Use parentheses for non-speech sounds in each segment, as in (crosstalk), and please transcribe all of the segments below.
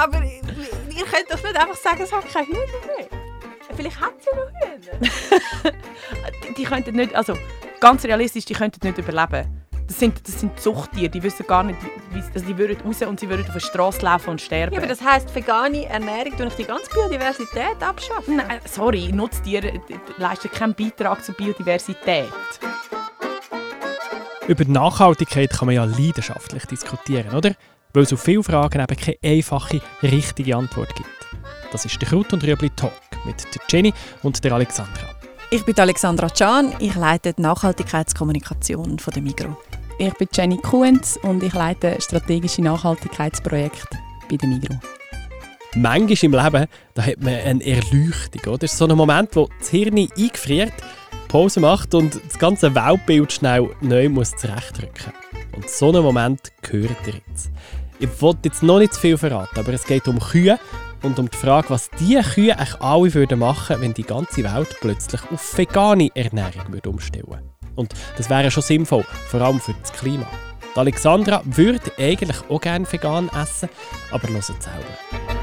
Aber ihr könnt doch nicht einfach sagen, es hat keine Hühner mehr. Vielleicht hat sie noch Hühner. (laughs) die könnten nicht, also ganz realistisch, die könnten nicht überleben. Das sind, das sind Zuchttiere, die wissen gar nicht, wie, also die würden raus und sie würden auf der Straße laufen und sterben. Ja, aber das heisst, vegane Ernährung ich die ganze Biodiversität abschaffen? Nein, sorry, Nutztiere leisten keinen Beitrag zur Biodiversität. Über Nachhaltigkeit kann man ja leidenschaftlich diskutieren, oder? Weil es auf viele Fragen eben keine einfache, richtige Antwort gibt. Das ist der Kraut und Rüebli Talk mit der Jenny und der Alexandra. Ich bin Alexandra Can, ich leite die Nachhaltigkeitskommunikation von der Migro. Ich bin Jenny Kuhns und ich leite strategische Nachhaltigkeitsprojekte bei der Migro. Manchmal im Leben da hat man eine Erleuchtung. Oder? Das ist so ein Moment, wo das Hirn eingefriert, Pause macht und das ganze Weltbild schnell neu muss zurechtrücken Und so einen Moment gehört ihr jetzt. Ich wollte jetzt noch nicht zu viel verraten, aber es geht um Kühe und um die Frage, was diese Kühe eigentlich alle würden machen wenn die ganze Welt plötzlich auf vegane Ernährung würde umstellen. Und das wäre schon sinnvoll, vor allem für das Klima. Die Alexandra würde eigentlich auch gerne vegan essen, aber hört selber.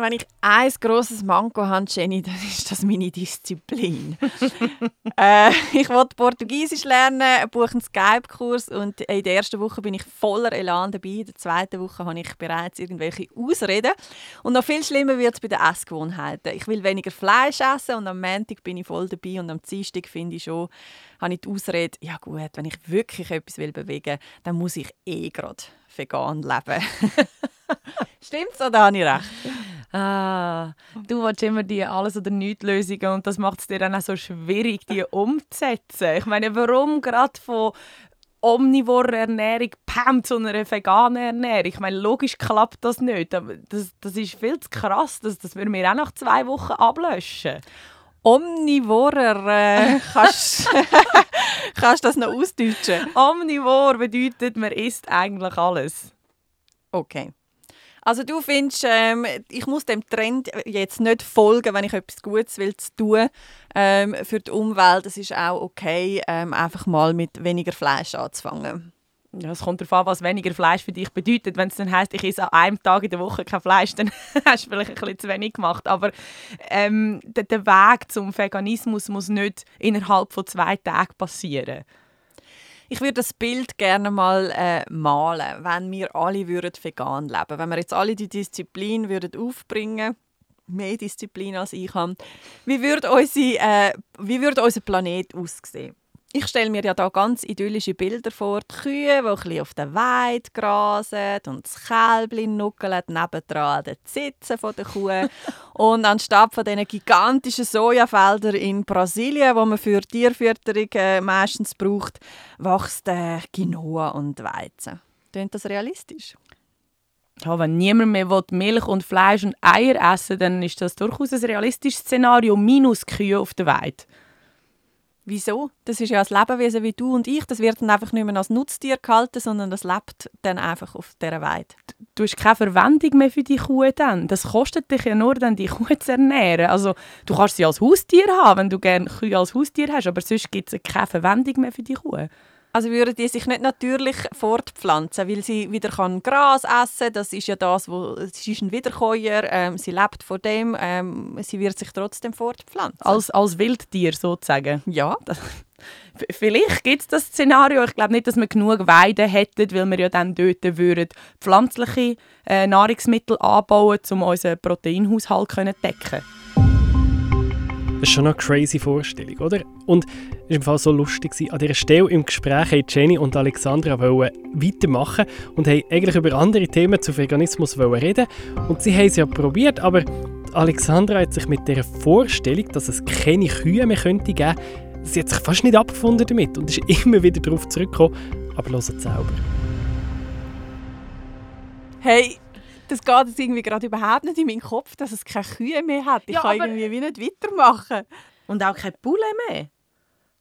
Wenn ich ein grosses Manko habe, Jenny, (laughs) dann ist das meine Disziplin. (laughs) äh, ich wollte Portugiesisch lernen, buche einen Skype-Kurs und in der ersten Woche bin ich voller Elan dabei. In der zweiten Woche habe ich bereits irgendwelche Ausreden. Und noch viel schlimmer wird es bei den Essgewohnheiten. Ich will weniger Fleisch essen und am Montag bin ich voll dabei und am Dienstag finde ich schon, habe ich die Ausrede, ja gut, wenn ich wirklich etwas will bewegen will, dann muss ich eh gerade vegan leben. (laughs) Stimmt's oder habe ich recht? Ah, du willst immer die alles oder nichts Lösungen und das macht es dir dann auch so schwierig, die (laughs) umzusetzen. Ich meine, warum gerade von omnivore Ernährung pam, zu einer veganen Ernährung? Ich meine, logisch klappt das nicht. Das, das ist viel zu krass. Das, das würden wir auch nach zwei Wochen ablöschen. Omnivorer, äh, (laughs) (laughs) kannst du das noch ausdeutschen? Omnivor bedeutet, man isst eigentlich alles. Okay. Also du findest, ähm, ich muss dem Trend jetzt nicht folgen, wenn ich etwas Gutes will zu tun ähm, für die Umwelt. Es ist auch okay, ähm, einfach mal mit weniger Fleisch anzufangen. Ja, es kommt darauf an, was weniger Fleisch für dich bedeutet. Wenn es dann heisst, ich esse an einem Tag in der Woche kein Fleisch, dann (laughs) hast du vielleicht ein bisschen zu wenig gemacht. Aber ähm, der, der Weg zum Veganismus muss nicht innerhalb von zwei Tagen passieren. Ich würde das Bild gerne mal äh, malen, wenn wir alle würden vegan leben Wenn wir jetzt alle die Disziplin würden aufbringen mehr Disziplin als ich habe, wie würde, unsere, äh, wie würde unser Planet aussehen? Ich stelle mir ja da ganz idyllische Bilder vor. Die Kühe, die ein bisschen auf der Weide grasen und das Kälbchen nuckelt nebendran den Sitzen der Kuh. (laughs) und anstatt von diesen gigantischen Sojafeldern in Brasilien, die man für Tierfütterung äh, meistens braucht, wächst äh, Quinoa und Weizen. Klingt das realistisch? Ja, wenn niemand mehr Milch und Fleisch und Eier essen dann ist das durchaus ein realistisches Szenario, minus Kühe auf der Weide. Wieso? Das ist ja ein Lebewesen wie du und ich. Das wird dann einfach nicht mehr als Nutztier gehalten, sondern das lebt dann einfach auf dieser Weide. Du hast keine Verwendung mehr für die Kuh dann. Das kostet dich ja nur, dann die Kuh zu ernähren. Also, du kannst sie als Haustier haben, wenn du gerne Kühe als Haustier hast, aber sonst gibt es keine Verwendung mehr für die Kuh. Also würden die sich nicht natürlich fortpflanzen, weil sie wieder kann Gras essen kann. Das ist ja das, wo sie ist ein Wiederkäuer, ähm, sie lebt von dem, ähm, sie wird sich trotzdem fortpflanzen. Als, als Wildtier sozusagen? Ja. Vielleicht gibt es das Szenario. Ich glaube nicht, dass wir genug Weiden hätten, weil wir ja dann dort würden pflanzliche äh, Nahrungsmittel anbauen, um unseren Proteinhaushalt zu decken. Das ist schon eine crazy Vorstellung, oder? Und es war im Fall so lustig. An dieser Stelle im Gespräch haben Jenny und Alexandra weitermachen und haben eigentlich über andere Themen zu Veganismus reden Und sie haben es ja probiert, aber Alexandra hat sich mit der Vorstellung, dass es keine Kühe mehr könnte geben sie hat sich fast nicht abgefunden damit und ist (laughs) immer wieder darauf zurückgekommen. Aber hört selber. Hey, das geht jetzt irgendwie gerade überhaupt nicht in meinen Kopf, dass es keine Kühe mehr hat. Ich ja, kann irgendwie wie nicht weitermachen. Und auch keine Bulle mehr.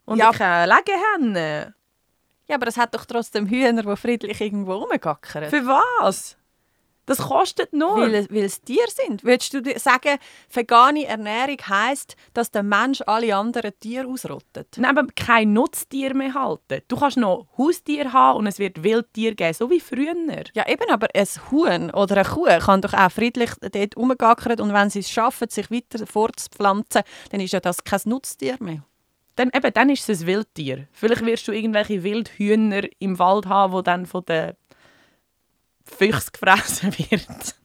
Und ja. keine Legehennen. Ja, aber es hat doch trotzdem Hühner, die friedlich irgendwo rumgackern. Für was? Das kostet nur. Weil, weil es Tiere sind. Würdest du sagen, vegane Ernährung heisst, dass der Mensch alle anderen Tiere ausrottet? Nein, aber kein Nutztier mehr halten. Du kannst noch Haustier haben und es wird Wildtier geben, so wie früher. Ja, eben, aber ein Huhn oder eine Kuh kann doch auch friedlich dort rumgackern und wenn sie es schaffen, sich weiter fortzupflanzen, dann ist ja das kein Nutztier mehr. Dann, eben, dann ist es ein Wildtier. Vielleicht wirst du irgendwelche Wildhühner im Wald haben, die dann von den Füchsen gefressen wird.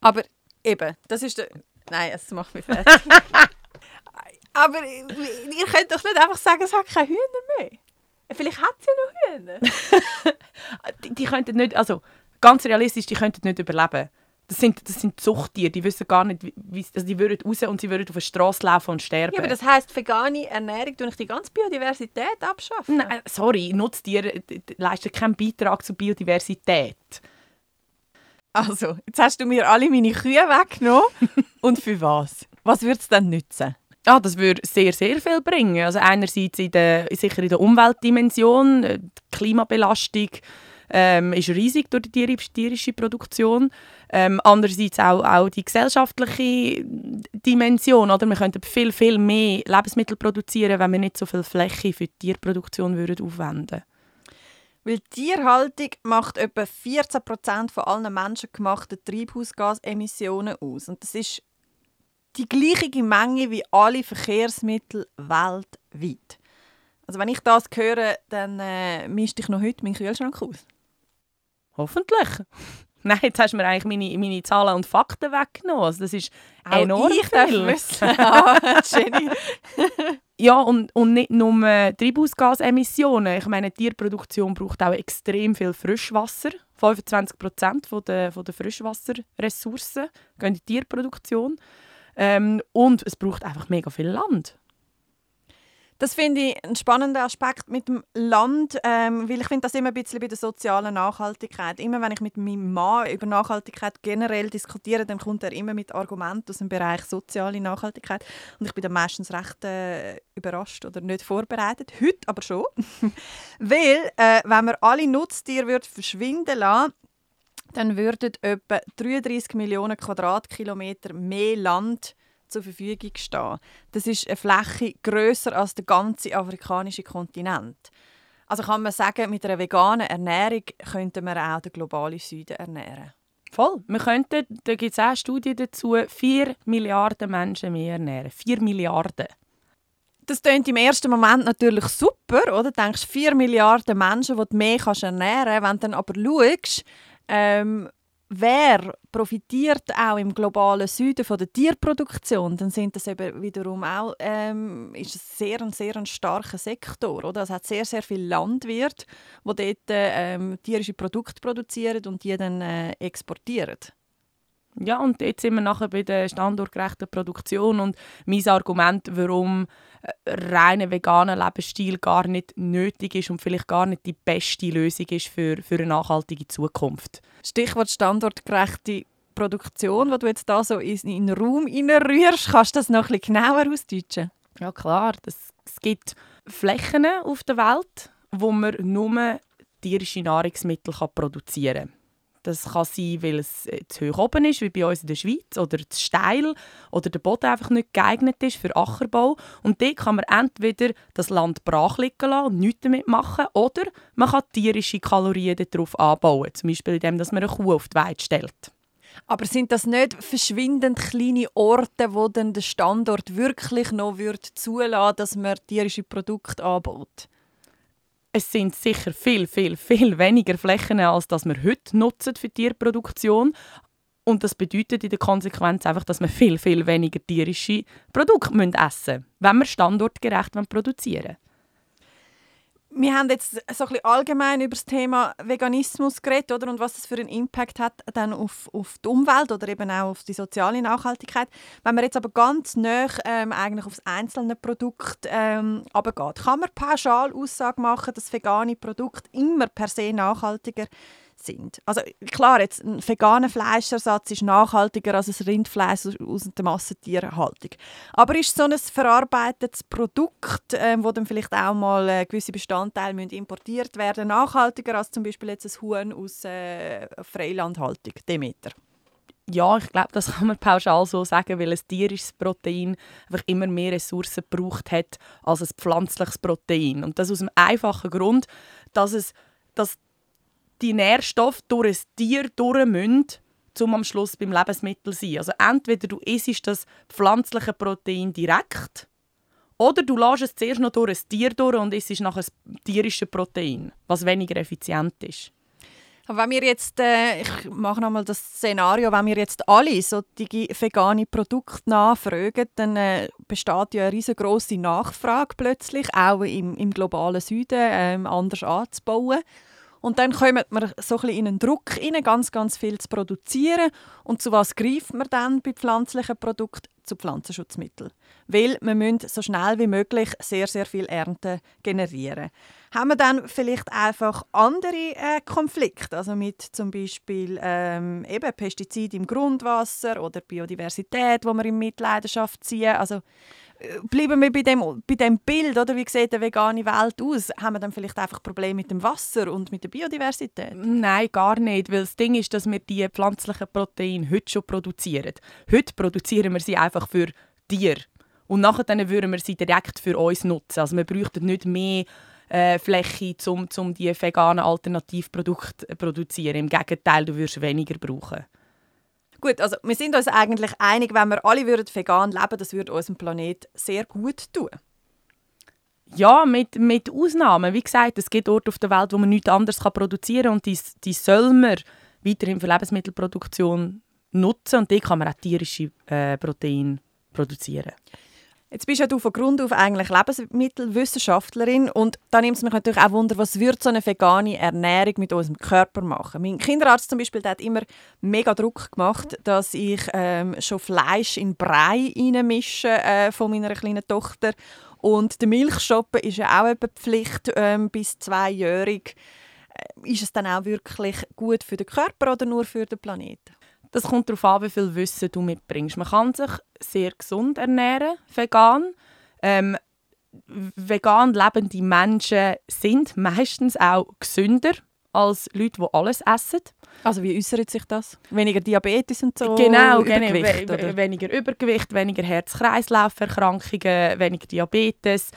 Aber eben, das ist der... Nein, es macht mich fertig. (laughs) aber ihr könnt doch nicht einfach sagen, es hat keine Hühner mehr. Vielleicht hat sie noch Hühner. (laughs) die, die könnten nicht, also ganz realistisch, die könnten nicht überleben. Das sind, das sind Zuchttiere, die wissen gar nicht, wie, also die würden raus und sie würden auf der Straße laufen und sterben. Ja, aber das heisst, vegane Ernährung tue ich die ganze Biodiversität abschaffen? Nein, sorry, Nutztiere leisten keinen Beitrag zur Biodiversität. Also, jetzt hast du mir alle meine Kühe weggenommen. (laughs) und für was? Was würde es dann nützen? Ja, das würde sehr, sehr viel bringen. Also einerseits in der, sicher in der Umweltdimension, die Klimabelastung ähm, ist riesig durch die tierische Produktion. Ähm, andererseits auch, auch die gesellschaftliche Dimension. Oder? Wir könnten viel, viel mehr Lebensmittel produzieren, wenn wir nicht so viel Fläche für die Tierproduktion würden aufwenden würden. Weil Tierhaltung macht etwa 14% von allen menschengemachten Treibhausgasemissionen aus. Und das ist die gleiche Menge wie alle Verkehrsmittel weltweit. Also wenn ich das höre, dann äh, mischte ich noch heute meinen Kühlschrank aus. Hoffentlich. (laughs) Nein, jetzt hast du mir eigentlich meine, meine Zahlen und Fakten weggenommen. Also das ist Auch enorm ich viel. (laughs) wissen. ah, Jenny. (laughs) ja, und, und nicht nur Treibhausgasemissionen. Ich meine, Tierproduktion braucht auch extrem viel Frischwasser. 25 Prozent der, von der Frischwasserressourcen gehen in die Tierproduktion. Ähm, und es braucht einfach mega viel Land. Das finde ich einen spannenden Aspekt mit dem Land, ähm, weil ich finde das immer ein bisschen bei der sozialen Nachhaltigkeit. Immer wenn ich mit meinem Mann über Nachhaltigkeit generell diskutiere, dann kommt er immer mit Argumenten aus dem Bereich soziale Nachhaltigkeit und ich bin dann meistens recht äh, überrascht oder nicht vorbereitet. Heute aber schon, (laughs) weil äh, wenn wir alle Nutztiere verschwinden lassen, dann würden etwa 33 Millionen Quadratkilometer mehr Land zur Verfügung stehen. Das ist eine Fläche größer als der ganze afrikanische Kontinent. Also kann man sagen, mit einer veganen Ernährung könnten wir auch den globalen Süden ernähren. Voll. Wir könnten, da gibt es auch Studien dazu, 4 Milliarden Menschen mehr ernähren. 4 Milliarden. Das klingt im ersten Moment natürlich super, oder? Du denkst, 4 Milliarden Menschen, die du mehr ernähren kannst. Wenn du dann aber schaust, ähm, wer profitiert auch im globalen Süden von der Tierproduktion, dann sind das eben wiederum auch ähm, ist es sehr sehr ein starker Sektor, oder? Es hat sehr sehr viel Landwirte, die dort ähm, tierische Produkte produzieren und die dann äh, exportieren. Ja, und jetzt sind wir nachher bei der standortgerechten Produktion und mein Argument, warum reiner veganer Lebensstil gar nicht nötig ist und vielleicht gar nicht die beste Lösung ist für, für eine nachhaltige Zukunft. Stichwort standortgerechte Produktion, die du jetzt da so in, in den Raum rührst, kannst du das noch ein bisschen genauer ausdeutschen? Ja klar, das, es gibt Flächen auf der Welt, wo man nur tierische Nahrungsmittel produzieren kann. Das kann sein, weil es äh, zu hoch oben ist, wie bei uns in der Schweiz, oder zu steil, oder der Boden einfach nicht geeignet ist für Ackerbau. Und dort kann man entweder das Land brach liegen lassen und nichts damit machen, oder man kann tierische Kalorien darauf anbauen, zum Beispiel indem man eine Kuh auf die Weide stellt. Aber sind das nicht verschwindend kleine Orte, wo dann der Standort wirklich noch zulassen würde, dass man tierische Produkte anbaut? Es sind sicher viel, viel, viel weniger Flächen, als das wir heute nutzen für Tierproduktion. Und das bedeutet in der Konsequenz einfach, dass wir viel, viel weniger tierische Produkte essen müssen, wenn wir standortgerecht produzieren wollen wir haben jetzt so ein bisschen allgemein über das Thema Veganismus geredet oder? und was das für einen Impact hat dann auf, auf die Umwelt oder eben auch auf die soziale Nachhaltigkeit. Wenn man jetzt aber ganz nah ähm, eigentlich aufs einzelne Produkt ähm, runtergeht, kann man pauschal Aussage machen, dass vegane Produkte immer per se nachhaltiger sind. Also klar, jetzt ein veganer Fleischersatz ist nachhaltiger als ein Rindfleisch aus der Massentierhaltung. Aber ist so ein verarbeitetes Produkt, äh, wo dann vielleicht auch mal äh, gewisse Bestandteile müssen importiert werden, nachhaltiger als zum Beispiel jetzt ein Huhn aus äh, Freilandhaltung, Demeter? Ja, ich glaube, das (laughs) kann man pauschal so sagen, weil ein tierisches Protein einfach immer mehr Ressourcen gebraucht hat als ein pflanzliches Protein. Und das aus dem einfachen Grund, dass, es, dass die Nährstoffe durch ein Tier durch um am Schluss beim Lebensmittel zu sein. Also entweder du isst das pflanzliche Protein direkt oder du lässt es zuerst noch durch ein Tier durch und isst nachher ein tierisches Protein, was weniger effizient ist. Wenn wir jetzt, äh, ich mache nochmal das Szenario, wenn wir jetzt alle solche vegane Produkte nachfragen, dann äh, besteht ja eine riesengroße Nachfrage plötzlich, auch im, im globalen Süden, äh, anders anzubauen. Und dann kommt man so ein in einen Druck rein, ganz, ganz viel zu produzieren. Und zu was greift man dann bei pflanzlichen Produkten? Zu Pflanzenschutzmitteln. Weil wir müssen so schnell wie möglich sehr, sehr viel Ernte generieren. Haben wir dann vielleicht einfach andere äh, Konflikte, also mit zum Beispiel ähm, eben Pestizid im Grundwasser oder Biodiversität, wo wir in Mitleidenschaft ziehen. Also bleiben wir bei dem, bei dem Bild, oder wie sieht eine vegane Welt aus? Haben wir dann vielleicht einfach Probleme mit dem Wasser und mit der Biodiversität? Nein, gar nicht, weil das Ding ist, dass wir die pflanzlichen Proteine heute schon produzieren. Heute produzieren wir sie einfach für Tiere und nachher würden wir sie direkt für uns nutzen. Also wir bräuchten nicht mehr äh, Fläche, um, um die veganen Alternativprodukte zu produzieren. Im Gegenteil, du würdest weniger brauchen. Gut, also wir sind uns eigentlich einig, wenn wir alle würden vegan leben, das würde unserem Planet sehr gut tun. Ja, mit, mit Ausnahmen. Wie gesagt, es gibt Orte auf der Welt, wo man nichts anderes kann produzieren kann und die, die soll man weiterhin für Lebensmittelproduktion nutzen und die kann man auch tierische äh, Proteine produzieren. Jetzt bist ja du von Grund auf eigentlich Lebensmittelwissenschaftlerin und da nimmt es mich natürlich auch Wunder, was würde so eine vegane Ernährung mit unserem Körper machen? Mein Kinderarzt zum Beispiel, der hat immer mega Druck gemacht, dass ich ähm, schon Fleisch in Brei reinmische äh, von meiner kleinen Tochter und der Milchschoppen ist ja auch eine Pflicht ähm, bis zweijährig. Äh, ist es dann auch wirklich gut für den Körper oder nur für den Planeten? Das kommt darauf an, wie viel Wissen du mitbringst. Man kann sich sehr gesund ernähren, vegan. Ähm, vegan lebende Menschen sind meistens auch gesünder als Leute, die alles essen. Also wie äußert sich das? Weniger Diabetes und so? Genau, Übergewicht, genau. weniger Übergewicht, weniger Herz-Kreislauf-Erkrankungen, weniger Diabetes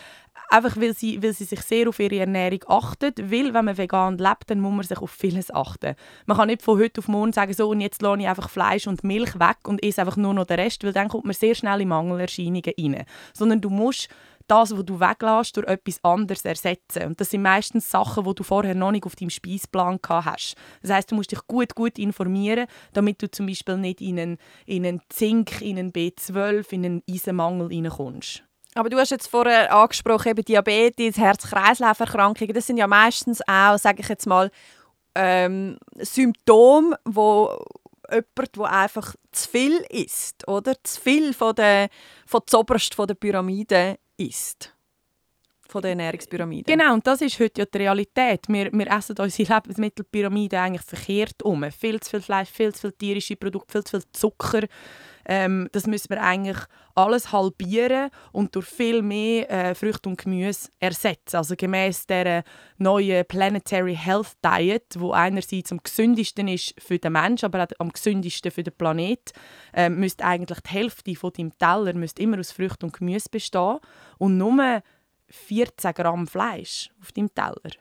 einfach weil sie, weil sie sich sehr auf ihre Ernährung achten. Weil, wenn man vegan lebt, dann muss man sich auf vieles achten. Man kann nicht von heute auf morgen sagen, so und jetzt lasse ich einfach Fleisch und Milch weg und esse einfach nur noch den Rest, weil dann kommt man sehr schnell in Mangelerscheinungen rein. Sondern du musst das, was du weglässt, durch etwas anderes ersetzen. Und das sind meistens Sachen, die du vorher noch nicht auf deinem Speisplan hast. Das heißt, du musst dich gut, gut informieren, damit du zum Beispiel nicht in einen, in einen Zink, in einen B12, in einen Eisenmangel reinkommst. Aber du hast jetzt vorher angesprochen, eben Diabetes, Herz-Kreislauf-Erkrankungen. Das sind ja meistens auch, sage ich jetzt mal, ähm, Symptome, wo jemand, der einfach zu viel isst, oder? Zu viel von der, von zoberst von der Pyramide isst. Von der Ernährungspyramide. Genau, und das ist heute ja die Realität. Wir, wir essen unsere Lebensmittelpyramide eigentlich verkehrt um. Viel zu viel Fleisch, viel zu viel tierische Produkte, viel zu viel Zucker. Ähm, das müssen wir eigentlich alles halbieren und durch viel mehr äh, Früchte und Gemüse ersetzen. Also gemäß der neuen Planetary Health Diet, wo einerseits am gesündesten ist für den Menschen, aber auch am gesündesten für den Planet, äh, müsste eigentlich die Hälfte von deinem Teller müsste immer aus Früchten und Gemüse bestehen und nur 14 Gramm Fleisch auf deinem Teller.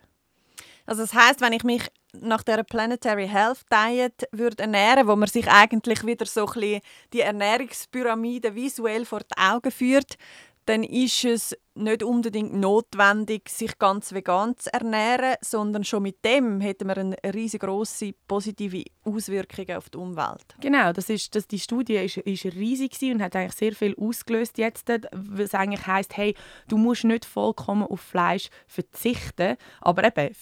Also das heißt, wenn ich mich nach der Planetary Health Diet würde ernähren, wo man sich eigentlich wieder so ein die Ernährungspyramide visuell vor die Augen führt, dann ist es nicht unbedingt notwendig, sich ganz vegan zu ernähren, sondern schon mit dem hätten wir eine riesengroße positive Auswirkungen auf die Umwelt. Genau, das ist, das, die Studie ist, ist riesig und hat eigentlich sehr viel ausgelöst jetzt, was eigentlich heißt, hey, du musst nicht vollkommen auf Fleisch verzichten, aber eben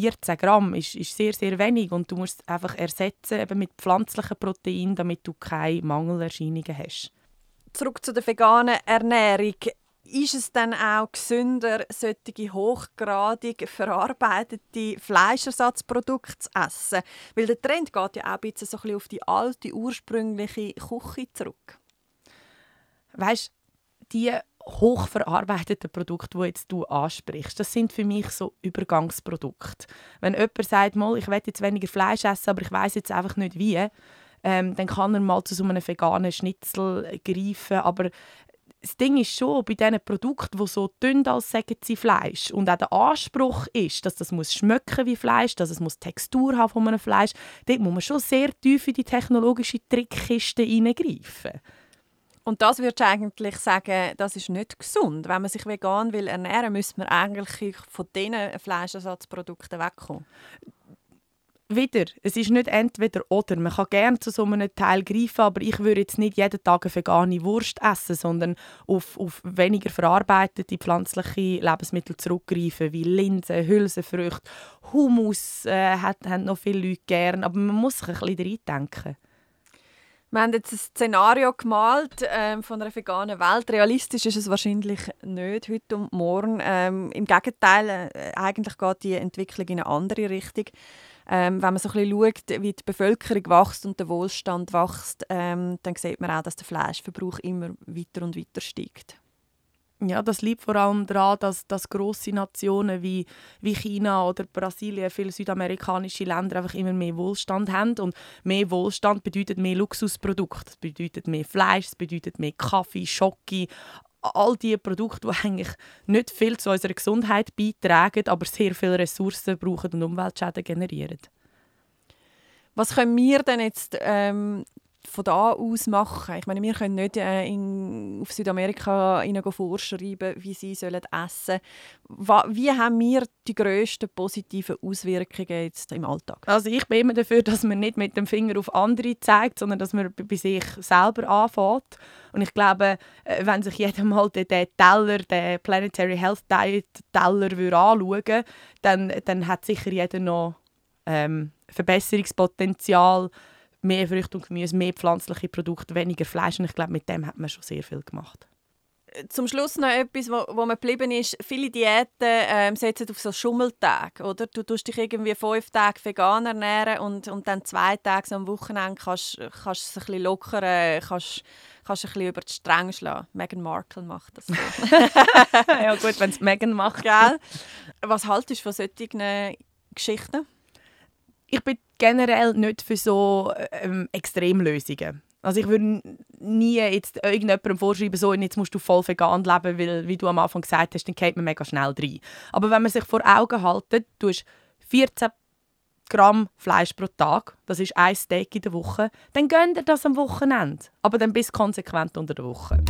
14 Gramm ist, ist sehr, sehr wenig und du musst es einfach ersetzen eben mit pflanzlichen Proteinen, damit du keine Mangelerscheinungen hast. Zurück zu der veganen Ernährung. ist es dann auch gesünder, solche hochgradig verarbeitete Fleischersatzprodukte zu essen? Weil der Trend geht ja auch ein bisschen, so ein bisschen auf die alte, ursprüngliche Küche zurück. Weißt die hochverarbeiteten Produkte, die jetzt du ansprichst, das sind für mich so Übergangsprodukte. Wenn jemand sagt, mal, ich will jetzt weniger Fleisch essen, aber ich weiß jetzt einfach nicht wie, ähm, dann kann er mal zu so einem veganen Schnitzel greifen. Aber das Ding ist schon, bei diesen Produkten, die so dünn als sagen sie Fleisch und auch der Anspruch ist, dass das muss schmecken wie Fleisch, dass es muss Textur haben von einem Fleisch, dort muss man schon sehr tief in die technologische Trickkiste hineingreifen. Und das würdest du eigentlich sagen, das ist nicht gesund. Wenn man sich vegan will ernähren, müsste man eigentlich von diesen Fleischersatzprodukten wegkommen wieder, es ist nicht entweder oder. Man kann gerne zu so einem Teil greifen, aber ich würde jetzt nicht jeden Tag eine vegane Wurst essen, sondern auf, auf weniger verarbeitete pflanzliche Lebensmittel zurückgreifen, wie Linsen, Hülsenfrüchte, Hummus äh, hat, haben noch viele Leute gerne, aber man muss sich ein bisschen reindenken. Wir haben jetzt ein Szenario gemalt ähm, von einer veganen Welt. Realistisch ist es wahrscheinlich nicht heute und morgen. Ähm, Im Gegenteil, äh, eigentlich geht die Entwicklung in eine andere Richtung. Ähm, wenn man so ein bisschen schaut, wie die Bevölkerung wächst und der Wohlstand wächst, ähm, dann sieht man auch, dass der Fleischverbrauch immer weiter und weiter steigt. Ja, das liegt vor allem daran, dass, dass grosse Nationen wie, wie China oder Brasilien, viele südamerikanische Länder einfach immer mehr Wohlstand haben. Und mehr Wohlstand bedeutet mehr Luxusprodukte. Das bedeutet mehr Fleisch, bedeutet mehr Kaffee, Schoki, all diese Produkte, die eigentlich nicht viel zu unserer Gesundheit beitragen, aber sehr viele Ressourcen brauchen und Umweltschäden generieren. Was können wir denn jetzt ähm, von da aus machen? Ich meine, wir können nicht äh, in, auf Südamerika ihnen vorschreiben, wie sie sollen essen sollen. Wie haben wir die grössten positiven Auswirkungen jetzt im Alltag? Also ich bin immer dafür, dass man nicht mit dem Finger auf andere zeigt, sondern dass man bei sich selber anfängt. Und ich glaube, äh, wenn sich jeder mal den, den Teller, den Planetary Health Diet Teller anschauen dann, dann hat sicher jeder noch ähm, Verbesserungspotenzial mehr Früchte und Gemüse, mehr pflanzliche Produkte, weniger Fleisch. Und ich glaube, mit dem hat man schon sehr viel gemacht. Zum Schluss noch etwas, wo, wo mir geblieben ist. Viele Diäten ähm, setzen auf so Schummeltage, oder? Du tust dich irgendwie fünf Tage vegan ernähren und, und dann zwei Tage am Wochenende kannst, kannst es ein bisschen lockern, kannst, kannst ein bisschen über die Stränge schlagen. Meghan Markle macht das so. (laughs) ja gut, wenn es Meghan macht. Gell? Was haltest du von solchen Geschichten? Ich bin generell nicht für so ähm, Extremlösungen. Also ich würde nie jetzt irgendjemandem vorschreiben, so, jetzt musst du voll vegan leben, weil, wie du am Anfang gesagt hast, dann geht man mega schnell rein. Aber wenn man sich vor Augen hält, du hast 14 Gramm Fleisch pro Tag, das ist ein Steak in der Woche, dann gönnt ihr das am Wochenende. Aber dann bist konsequent unter der Woche.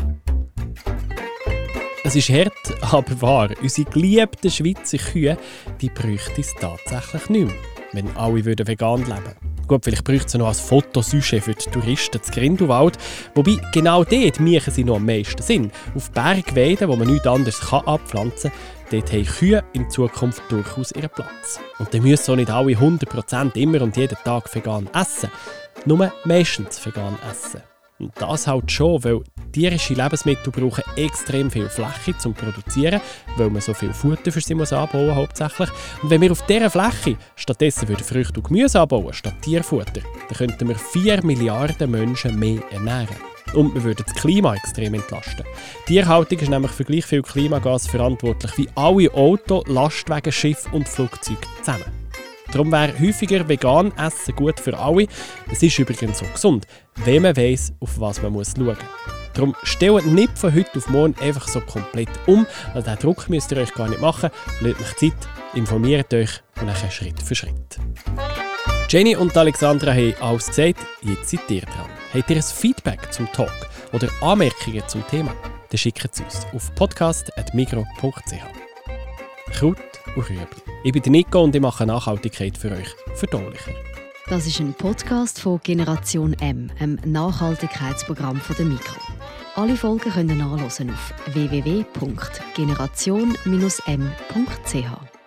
Es ist hart, aber wahr. Unsere geliebten Schweizer Kühe, die bräuchte es tatsächlich nicht mehr wenn alle würden vegan leben würden. Gut, vielleicht bräuchte es noch als Fotosujet für die Touristen zu Grindelwald. Wobei genau dort machen sie noch am meisten Sinn. Auf Bergweiden, wo man nichts anderes kann abpflanzen kann, dort haben Kühe in Zukunft durchaus ihren Platz. Und dann müssen auch nicht alle 100% immer und jeden Tag vegan essen. Nur meistens vegan essen. Und das halt schon, weil tierische Lebensmittel brauchen extrem viel Fläche zum Produzieren, weil man so viel Futter für sie muss anbauen hauptsächlich. Und wenn wir auf dieser Fläche stattdessen würden Früchte und Gemüse anbauen statt Tierfutter, dann könnten wir 4 Milliarden Menschen mehr ernähren. Und wir würden das Klima extrem entlasten. Tierhaltung ist nämlich für gleich viel Klimagas verantwortlich wie alle Auto, Lastwagen, Schiffe und Flugzeuge zusammen. Darum wäre häufiger vegan essen gut für alle. Es ist übrigens so gesund, wenn man weiss, auf was man muss schauen muss. Darum stellt nicht von heute auf morgen einfach so komplett um, weil diesen Druck müsst ihr euch gar nicht machen. Lasst euch Zeit, informiert euch und dann Schritt für Schritt. Jenny und Alexandra haben alles gesagt, jetzt seid ihr dran. Habt ihr ein Feedback zum Talk oder Anmerkungen zum Thema? Dann schickt es uns auf podcast.migro.ch. Kraut Rüebli. Ich bin Nico und ich mache Nachhaltigkeit für euch verdaulicher. Das ist ein Podcast von Generation M, einem Nachhaltigkeitsprogramm von der Mikro. Alle Folgen können nachlesen auf www.generation-m.ch.